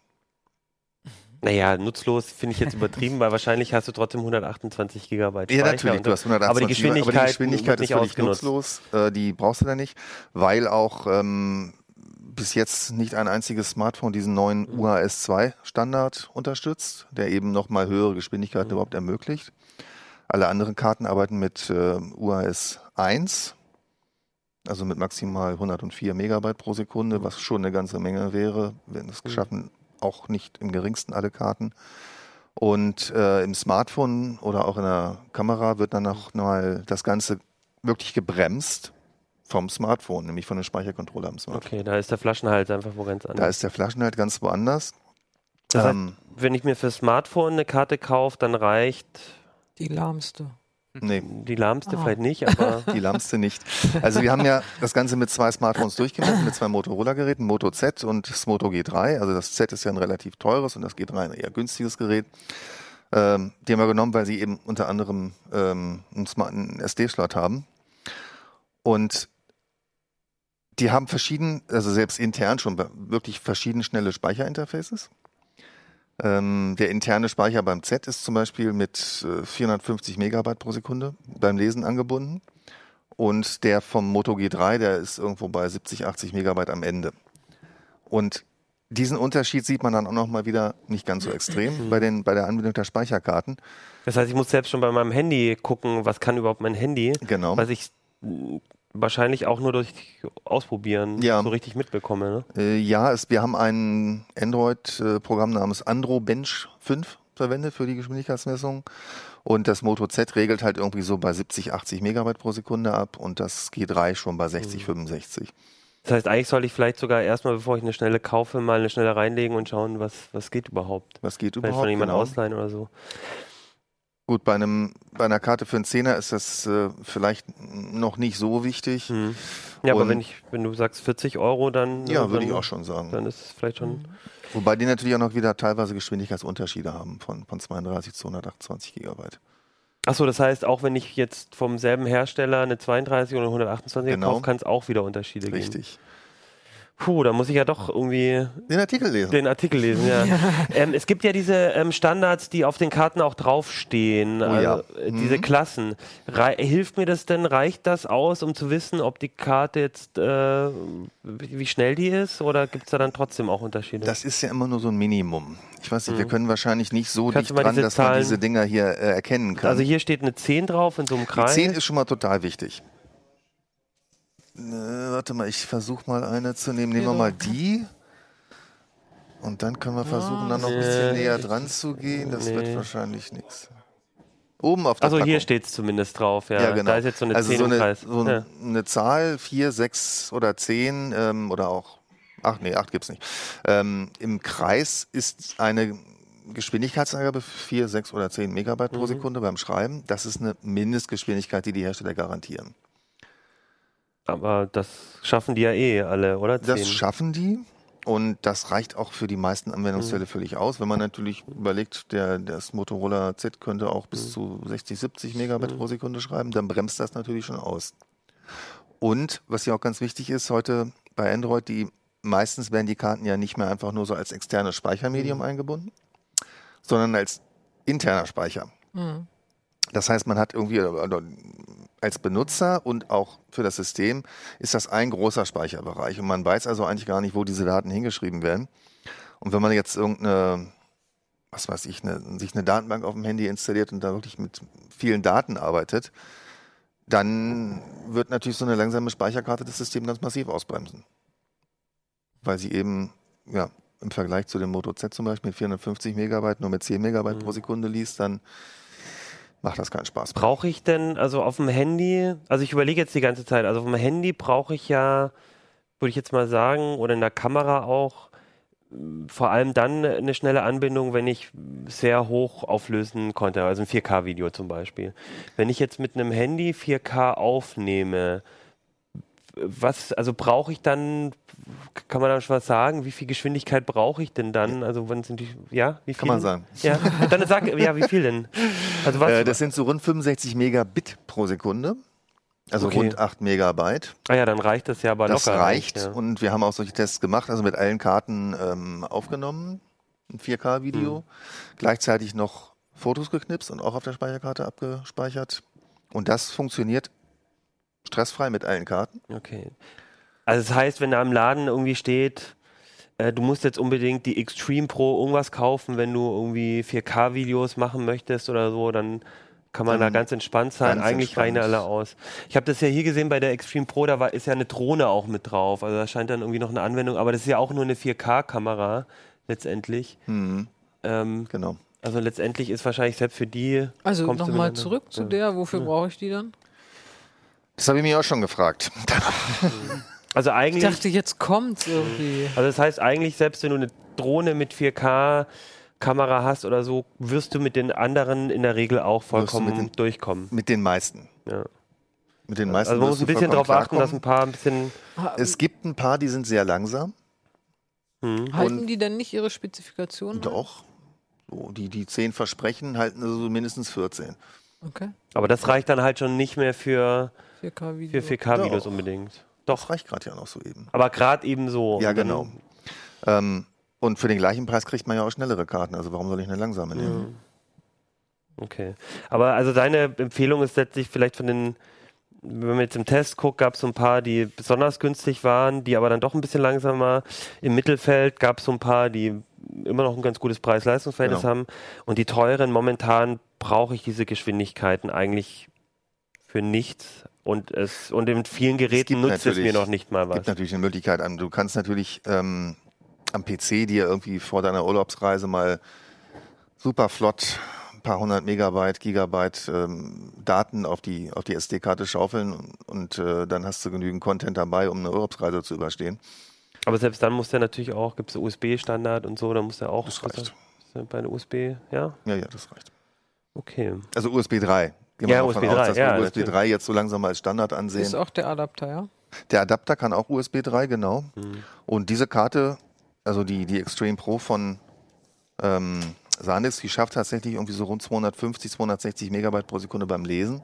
Naja, nutzlos finde ich jetzt übertrieben, weil wahrscheinlich hast du trotzdem 128 Gigabyte Speicher. Ja, natürlich, du hast 128 aber die Geschwindigkeit, aber die Geschwindigkeit ist völlig nutzlos. Äh, die brauchst du da nicht, weil auch ähm, bis jetzt nicht ein einziges Smartphone diesen neuen UHS 2 Standard unterstützt, der eben nochmal höhere Geschwindigkeiten mhm. überhaupt ermöglicht. Alle anderen Karten arbeiten mit äh, UHS 1, also mit maximal 104 Megabyte pro Sekunde, was schon eine ganze Menge wäre, wenn es geschaffen, auch nicht im geringsten alle Karten. Und äh, im Smartphone oder auch in der Kamera wird dann noch mal das Ganze wirklich gebremst vom Smartphone, nämlich von dem Speichercontroller am Smartphone. Okay, da ist der Flaschenhals einfach wo ganz anders. Da ist der Flaschenhals ganz woanders. Das heißt, ähm, wenn ich mir für Smartphone eine Karte kaufe, dann reicht die lahmste. Nee. Die lahmste oh. vielleicht nicht, aber. [laughs] Die lahmste nicht. Also wir haben ja das Ganze mit zwei Smartphones durchgemessen, mit zwei Motorola-Geräten, Moto Z und das Moto G3. Also das Z ist ja ein relativ teures und das G3 ein eher günstiges Gerät. Ähm, die haben wir genommen, weil sie eben unter anderem ähm, einen, einen SD-Slot haben. Und die haben verschieden, also selbst intern schon wirklich verschieden schnelle Speicherinterfaces. Ähm, der interne Speicher beim Z ist zum Beispiel mit äh, 450 Megabyte pro Sekunde beim Lesen angebunden. Und der vom Moto G3, der ist irgendwo bei 70, 80 Megabyte am Ende. Und diesen Unterschied sieht man dann auch nochmal wieder nicht ganz so extrem bei, den, bei der Anbindung der Speicherkarten. Das heißt, ich muss selbst schon bei meinem Handy gucken, was kann überhaupt mein Handy. Genau. Was ich wahrscheinlich auch nur durch Ausprobieren ja. so richtig mitbekomme. Ne? Äh, ja, es, wir haben ein Android-Programm namens Andro Bench 5 verwendet für die Geschwindigkeitsmessung. Und das Moto Z regelt halt irgendwie so bei 70, 80 Megabyte pro Sekunde ab und das G3 schon bei 60, mhm. 65. Das heißt, eigentlich soll ich vielleicht sogar erstmal, bevor ich eine schnelle kaufe, mal eine schnelle reinlegen und schauen, was, was geht überhaupt. Was geht vielleicht überhaupt? von jemandem genau. ausleihen oder so. Gut, bei, einem, bei einer Karte für einen Zehner ist das äh, vielleicht noch nicht so wichtig. Hm. Ja, Und aber wenn, ich, wenn du sagst 40 Euro, dann. Ja, würde ich auch schon sagen. Dann ist es vielleicht schon. Wobei die natürlich auch noch wieder teilweise Geschwindigkeitsunterschiede haben von, von 32 zu 128 Gigabyte. Achso, das heißt, auch wenn ich jetzt vom selben Hersteller eine 32 oder eine 128 genau. kaufe, kann es auch wieder Unterschiede Richtig. geben. Richtig. Puh, da muss ich ja doch irgendwie den Artikel lesen. Den Artikel lesen, [laughs] ja. ähm, es gibt ja diese ähm, Standards, die auf den Karten auch draufstehen, oh, also, ja. äh, diese mhm. Klassen. Rei hilft mir das denn? Reicht das aus, um zu wissen, ob die Karte jetzt äh, wie schnell die ist, oder gibt es da dann trotzdem auch Unterschiede? Das ist ja immer nur so ein Minimum. Ich weiß nicht, mhm. wir können wahrscheinlich nicht so Kannst dicht dran, dass Zahlen, man diese Dinger hier äh, erkennen kann. Also hier steht eine 10 drauf in so einem Kreis. Die 10 ist schon mal total wichtig. Ne, warte mal, ich versuche mal eine zu nehmen. Nehmen wir mal die. Und dann können wir versuchen, dann noch ein bisschen näher dran zu gehen. Das nee. wird wahrscheinlich nichts. Oben auf der Also hier steht es zumindest drauf, ja. ja genau. Da ist jetzt so eine also 10 so eine. So ja. eine Zahl, 4, 6 oder 10 ähm, oder auch, ach nee, 8 gibt es nicht. Ähm, Im Kreis ist eine Geschwindigkeitsangabe 4, 6 oder 10 Megabyte pro mhm. Sekunde beim Schreiben. Das ist eine Mindestgeschwindigkeit, die die Hersteller garantieren. Aber das schaffen die ja eh alle, oder? Zehn. Das schaffen die. Und das reicht auch für die meisten Anwendungsfälle mhm. völlig aus. Wenn man natürlich überlegt, der, das Motorola Z könnte auch bis mhm. zu 60, 70 Megabit mhm. pro Sekunde schreiben, dann bremst das natürlich schon aus. Und was ja auch ganz wichtig ist, heute bei Android, die meistens werden die Karten ja nicht mehr einfach nur so als externes Speichermedium mhm. eingebunden, sondern als interner Speicher. Mhm. Das heißt, man hat irgendwie als Benutzer und auch für das System ist das ein großer Speicherbereich und man weiß also eigentlich gar nicht, wo diese Daten hingeschrieben werden. Und wenn man jetzt irgendeine, was weiß ich, eine, sich eine Datenbank auf dem Handy installiert und da wirklich mit vielen Daten arbeitet, dann wird natürlich so eine langsame Speicherkarte das System ganz massiv ausbremsen. Weil sie eben, ja, im Vergleich zu dem Moto Z zum Beispiel mit 450 Megabyte nur mit 10 Megabyte mhm. pro Sekunde liest, dann macht das keinen Spaß. Brauche ich denn, also auf dem Handy, also ich überlege jetzt die ganze Zeit, also auf dem Handy brauche ich ja, würde ich jetzt mal sagen, oder in der Kamera auch, vor allem dann eine schnelle Anbindung, wenn ich sehr hoch auflösen konnte, also ein 4K-Video zum Beispiel. Wenn ich jetzt mit einem Handy 4K aufnehme, was, also brauche ich dann, kann man da schon was sagen, wie viel Geschwindigkeit brauche ich denn dann? Also wann sind die, ja, wie viel? Kann man sagen. Ja, dann sag, ja, wie viel denn? Also was? [laughs] Äh, das sind so rund 65 Megabit pro Sekunde. Also okay. rund 8 Megabyte. Ah ja, dann reicht das ja aber das locker. Das reicht ja. und wir haben auch solche Tests gemacht, also mit allen Karten ähm, aufgenommen, ein 4K-Video, mhm. gleichzeitig noch Fotos geknipst und auch auf der Speicherkarte abgespeichert. Und das funktioniert stressfrei mit allen Karten. Okay. Also das heißt, wenn da im Laden irgendwie steht, äh, du musst jetzt unbedingt die Extreme Pro irgendwas kaufen, wenn du irgendwie 4K-Videos machen möchtest oder so, dann kann man Dann da ganz entspannt sein. ganz Eigentlich reichen entspannt. alle aus. Ich habe das ja hier gesehen bei der Extreme Pro, da war, ist ja eine Drohne auch mit drauf. Also da scheint dann irgendwie noch eine Anwendung, aber das ist ja auch nur eine 4K-Kamera letztendlich. Mhm, Ähm, genau. also letztendlich ist wahrscheinlich selbst für die. Also nochmal zurück zu Ja. der, wofür brauche ich die dann? Das habe ich mich auch schon gefragt. [laughs] Also Ich eigentlich. dachte, jetzt kommt's irgendwie. Also das heißt eigentlich, selbst wenn du eine Drohne mit 4K Kamera hast oder so, wirst du mit den anderen in der Regel auch du mit vollkommen den- durchkommen. Mit den meisten. Ja. Mit den meisten. Also man muss ein bisschen vollkommen darauf achten, dass ein paar ein bisschen. Es gibt ein paar, die sind sehr langsam. Hm. Halten die denn nicht ihre Spezifikationen? Doch. So, die, die zehn versprechen, halten also mindestens 14. Okay. Aber das reicht dann halt schon nicht mehr für, 4K-Video. für 4K-Videos Doch. unbedingt. Das reicht gerade ja noch so eben. Aber gerade eben so. Ja, genau. Ähm, und für den gleichen Preis kriegt man ja auch schnellere Karten. Also warum soll ich eine langsame nehmen? Okay. Aber also deine Empfehlung ist letztlich vielleicht von den, wenn man jetzt im Test guckt, gab es so ein paar, die besonders günstig waren, die aber dann doch ein bisschen langsamer. Im Mittelfeld gab es so ein paar, die immer noch ein ganz gutes Preis-Leistungsverhältnis Genau. haben. Und die teuren, momentan brauche ich diese Geschwindigkeiten eigentlich für nichts. Und es und in vielen Geräten nutzt es mir noch nicht mal Es was. gibt natürlich eine Möglichkeit. an- Du kannst natürlich ähm, am PC dir irgendwie vor deiner Urlaubsreise mal super flott ein paar hundert Megabyte, Gigabyte ähm, Daten auf die, auf die SD-Karte schaufeln und, und äh, dann hast du genügend Content dabei, um eine Urlaubsreise zu überstehen. Aber selbst dann muss der natürlich auch, gibt es USB-Standard und so, da muss der auch Das reicht. bei der USB, ja? Ja, ja, das reicht. Okay. Also USB 3. Gehen Ja, USB 3, aus, dass ja, wir USB natürlich. 3 jetzt so langsam als Standard ansehen. Ist auch der Adapter, ja? Der Adapter kann auch USB 3, genau. Mhm. Und diese Karte, also die, die Extreme Pro von ähm, Sandisk, die schafft tatsächlich irgendwie so rund 250, 260 Megabyte pro Sekunde beim Lesen.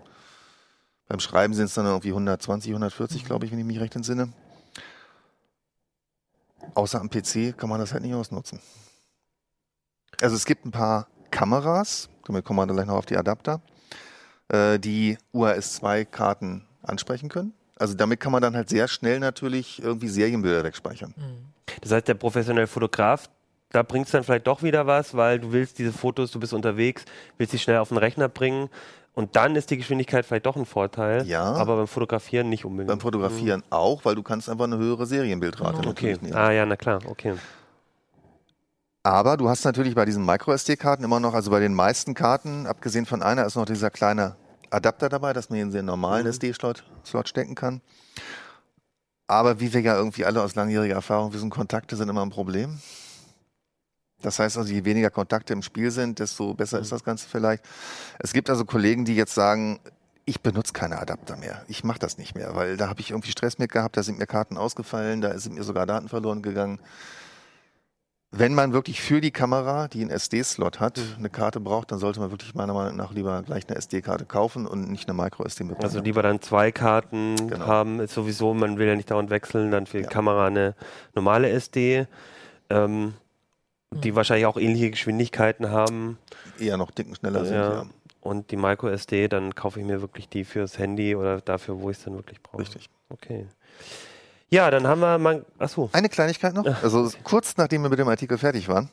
Beim Schreiben sind es dann irgendwie 120, 140, Mhm. glaube ich, wenn ich mich recht entsinne. Außer am PC kann man das halt nicht ausnutzen. Also es gibt ein paar Kameras, damit kommen wir dann gleich noch auf die Adapter, äh, die UAS-2-Karten ansprechen können. Also damit kann man dann halt sehr schnell natürlich irgendwie Serienbilder wegspeichern. Das heißt, der professionelle Fotograf, da bringt es dann vielleicht doch wieder was, weil du willst diese Fotos, du bist unterwegs, willst sie schnell auf den Rechner bringen und dann ist die Geschwindigkeit vielleicht doch ein Vorteil. Ja. Aber beim Fotografieren nicht unbedingt. Beim Fotografieren auch, weil du kannst einfach eine höhere Serienbildrate Okay. natürlich nehmen. Ah ja, na klar, okay. Aber du hast natürlich bei diesen Micro-SD-Karten immer noch, also bei den meisten Karten, abgesehen von einer, ist noch dieser kleine Adapter dabei, dass man in den normalen Mhm. SD-Slot Slot stecken kann. Aber wie wir ja irgendwie alle aus langjähriger Erfahrung wissen, Kontakte sind immer ein Problem. Das heißt also, je weniger Kontakte im Spiel sind, desto besser Mhm. ist das Ganze vielleicht. Es gibt also Kollegen, die jetzt sagen, ich benutze keine Adapter mehr. Ich mache das nicht mehr, weil da habe ich irgendwie Stress mit gehabt, da sind mir Karten ausgefallen, da sind mir sogar Daten verloren gegangen. Wenn man wirklich für die Kamera, die einen SD-Slot hat, eine Karte braucht, dann sollte man wirklich meiner Meinung nach lieber gleich eine SD-Karte kaufen und nicht eine Micro-SD mitnehmen. Also lieber dann zwei Karten Genau. haben, ist sowieso, man will ja nicht dauernd wechseln, dann für die Ja. Kamera eine normale SD, ähm, die wahrscheinlich auch ähnliche Geschwindigkeiten haben. eher noch dicken schneller sind. Ja. Ja. Und die Micro SD, dann kaufe ich mir wirklich die fürs Handy oder dafür, wo ich es dann wirklich brauche. Richtig. Okay. Ja, dann haben wir mal. Achso. Eine Kleinigkeit noch, also kurz nachdem wir mit dem Artikel fertig waren,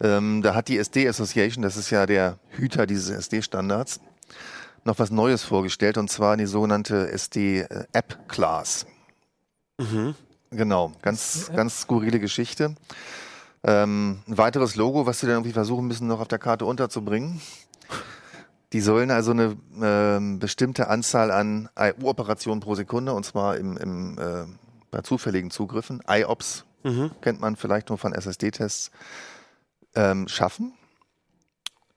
ähm, da hat die SD Association, das ist ja der Hüter dieses SD-Standards, noch was Neues vorgestellt und zwar die sogenannte SD äh, App Class. Mhm. Genau, ganz, ganz skurrile Geschichte. Ähm, ein weiteres Logo, was sie dann irgendwie versuchen müssen, noch auf der Karte unterzubringen. Die sollen also eine ähm, bestimmte Anzahl an IO-Operationen pro Sekunde, und zwar im, im, äh, bei zufälligen Zugriffen, IOPS Mhm. kennt man vielleicht nur von SSD-Tests, ähm, schaffen.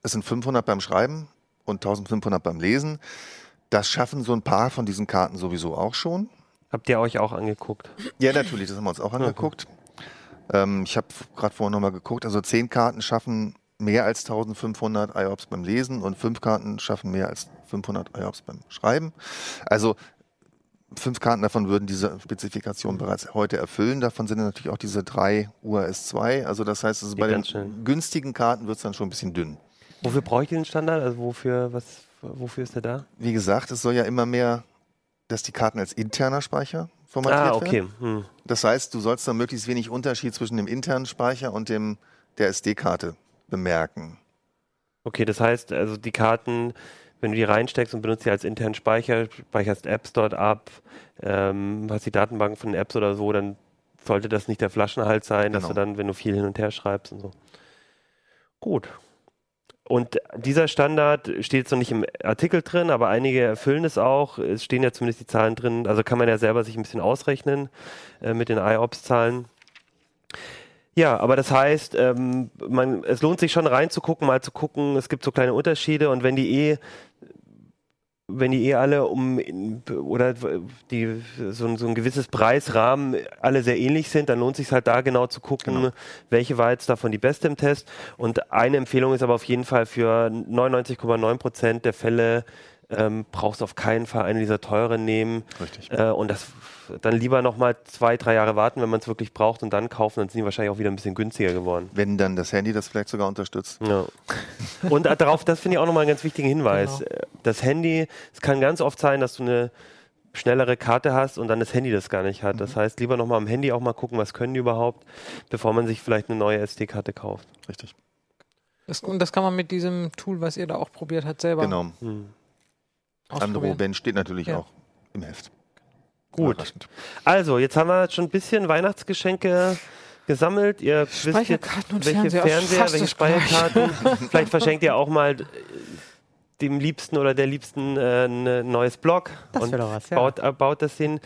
Es sind 500 beim Schreiben und 1500 beim Lesen. Das schaffen so ein paar von diesen Karten sowieso auch schon. Habt ihr euch auch angeguckt? Ja, natürlich, das haben wir uns auch angeguckt. Ähm, ich habe gerade vorhin nochmal geguckt, also zehn Karten schaffen mehr als 1500 IOPS beim Lesen und fünf Karten schaffen mehr als 500 IOPS beim Schreiben. Also fünf Karten davon würden diese Spezifikation bereits heute erfüllen. Davon sind natürlich auch diese drei UAS 2. Also das heißt, also bei den schnell. günstigen Karten wird es dann schon ein bisschen dünn. Wofür brauche ich den Standard? Also wofür, was, wofür ist der da? Wie gesagt, es soll ja immer mehr, dass die Karten als interner Speicher formatiert Ah, okay. werden. Hm. Das heißt, du sollst dann möglichst wenig Unterschied zwischen dem internen Speicher und dem der SD-Karte bemerken. Okay, das heißt, also die Karten, wenn du die reinsteckst und benutzt sie als internen Speicher, speicherst Apps dort ab, ähm, hast die Datenbank von Apps oder so, dann sollte das nicht der Flaschenhals sein, dass Genau. du dann, wenn du viel hin und her schreibst und so. Gut. Und dieser Standard steht jetzt noch nicht im Artikel drin, aber einige erfüllen es auch. Es stehen ja zumindest die Zahlen drin. Also kann man ja selber sich ein bisschen ausrechnen äh, mit den IOPS-Zahlen. Ja, aber das heißt, ähm, man, es lohnt sich schon reinzugucken, mal zu gucken. Es gibt so kleine Unterschiede und wenn die eh wenn die eh alle um oder die so, ein- so ein gewisses Preisrahmen alle sehr ähnlich sind, dann lohnt sich halt da genau zu gucken, Genau. welche war jetzt davon die beste im Test. Und eine Empfehlung ist aber auf jeden Fall für 99,9 Prozent der Fälle ähm, brauchst du auf keinen Fall eine dieser teuren nehmen. Richtig. Äh, und das dann lieber nochmal zwei, drei Jahre warten, wenn man es wirklich braucht und dann kaufen, dann sind die wahrscheinlich auch wieder ein bisschen günstiger geworden. Wenn dann das Handy das vielleicht sogar unterstützt. Ja. [laughs] Und äh, darauf, das finde ich auch nochmal einen ganz wichtigen Hinweis. Genau. Äh, Das Handy, es kann ganz oft sein, dass du eine schnellere Karte hast und dann das Handy das gar nicht hat. Das heißt, lieber nochmal am Handy auch mal gucken, was können die überhaupt, bevor man sich vielleicht eine neue SD-Karte kauft. Richtig. Das, und das kann man mit diesem Tool, was ihr da auch probiert habt, selber Genau. Hm. Andro ausprobieren. Ben steht natürlich Ja. auch im Heft. Gut. Also, jetzt haben wir schon ein bisschen Weihnachtsgeschenke gesammelt. Ihr wisst jetzt, welche Fernseher, Fernseher, welche. Speicherkarten. [laughs] Vielleicht verschenkt ihr auch mal äh, dem Liebsten oder der Liebsten äh, ein neues Blog Das und was, ja. baut, äh, baut das hin.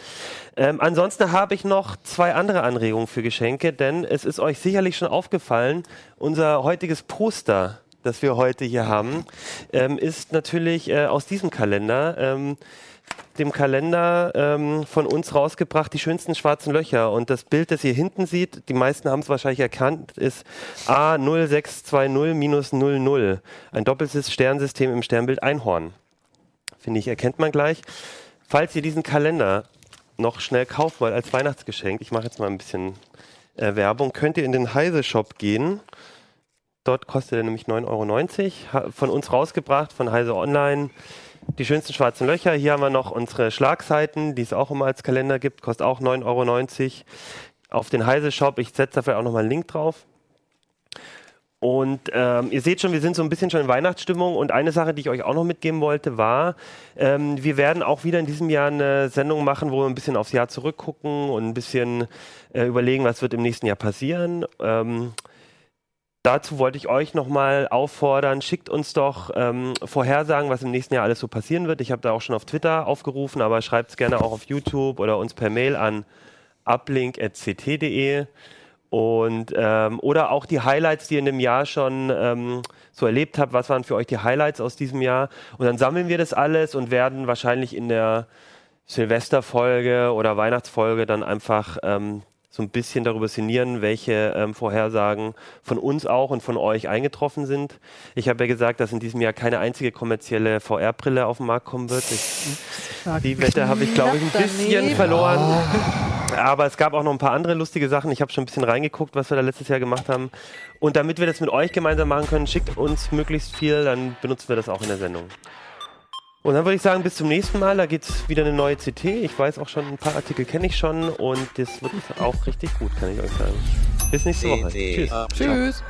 Ähm, ansonsten habe ich noch zwei andere Anregungen für Geschenke, denn es ist euch sicherlich schon aufgefallen, unser heutiges Poster, das wir heute hier haben, ähm, ist natürlich äh, aus diesem Kalender. Ähm, dem Kalender ähm, von uns rausgebracht, die schönsten schwarzen Löcher. Und das Bild, das ihr hinten seht, die meisten haben es wahrscheinlich erkannt, ist A0620-00. Ein doppeltes Sternsystem im Sternbild Einhorn. Finde ich, erkennt man gleich. Falls ihr diesen Kalender noch schnell kaufen wollt als Weihnachtsgeschenk, ich mache jetzt mal ein bisschen äh, Werbung, könnt ihr in den Heise-Shop gehen. Dort kostet er nämlich 9,90 Euro. Von uns rausgebracht, von Heise Online. Die schönsten schwarzen Löcher. Hier haben wir noch unsere Schlagseiten, die es auch immer als Kalender gibt. Kostet auch 9,90 Euro. Auf den Heise-Shop. Ich setze dafür auch nochmal einen Link drauf. Und ähm, ihr seht schon, wir sind so ein bisschen schon in Weihnachtsstimmung. Und eine Sache, die ich euch auch noch mitgeben wollte, war, ähm, wir werden auch wieder in diesem Jahr eine Sendung machen, wo wir ein bisschen aufs Jahr zurückgucken und ein bisschen äh, überlegen, was wird im nächsten Jahr passieren. Ähm, dazu wollte ich euch nochmal auffordern, schickt uns doch ähm, Vorhersagen, was im nächsten Jahr alles so passieren wird. Ich habe da auch schon auf Twitter aufgerufen, aber schreibt es gerne auch auf YouTube oder uns per Mail an uplink.ct.de. Und ähm, oder auch die Highlights, die ihr in dem Jahr schon ähm, so erlebt habt. Was waren für euch die Highlights aus diesem Jahr? Und dann sammeln wir das alles und werden wahrscheinlich in der Silvesterfolge oder Weihnachtsfolge dann einfach ähm, so ein bisschen darüber sinnieren, welche ähm, Vorhersagen von uns auch und von euch eingetroffen sind. Ich habe ja gesagt, dass in diesem Jahr keine einzige kommerzielle VR-Brille auf den Markt kommen wird. Ich, die Wette habe ich, glaube ich, ein bisschen daneben. verloren. Aber es gab auch noch ein paar andere lustige Sachen. Ich habe schon ein bisschen reingeguckt, was wir da letztes Jahr gemacht haben. Und damit wir das mit euch gemeinsam machen können, schickt uns möglichst viel, dann benutzen wir das auch in der Sendung. Und dann würde ich sagen, bis zum nächsten Mal. Da geht es wieder eine neue CT. Ich weiß auch schon, ein paar Artikel kenne ich schon und das wird auch richtig gut, kann ich euch sagen. Bis nächste Woche. Tschüss. Up. Tschüss.